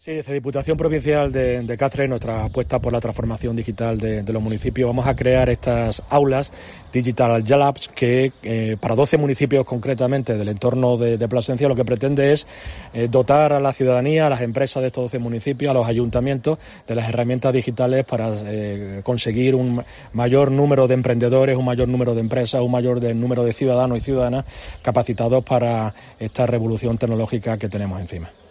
Sí, desde Diputación Provincial de, de Cáceres, nuestra apuesta por la transformación digital de, de, los municipios, vamos a crear estas aulas Digital Labs que eh, para 12 municipios concretamente del entorno de, de Plasencia lo que pretende es eh, dotar a la ciudadanía, a las empresas de estos 12 municipios, a los ayuntamientos de las herramientas digitales para eh, conseguir un mayor número de emprendedores, un mayor número de empresas, un mayor número de ciudadanos y ciudadanas capacitados para esta revolución tecnológica que tenemos encima.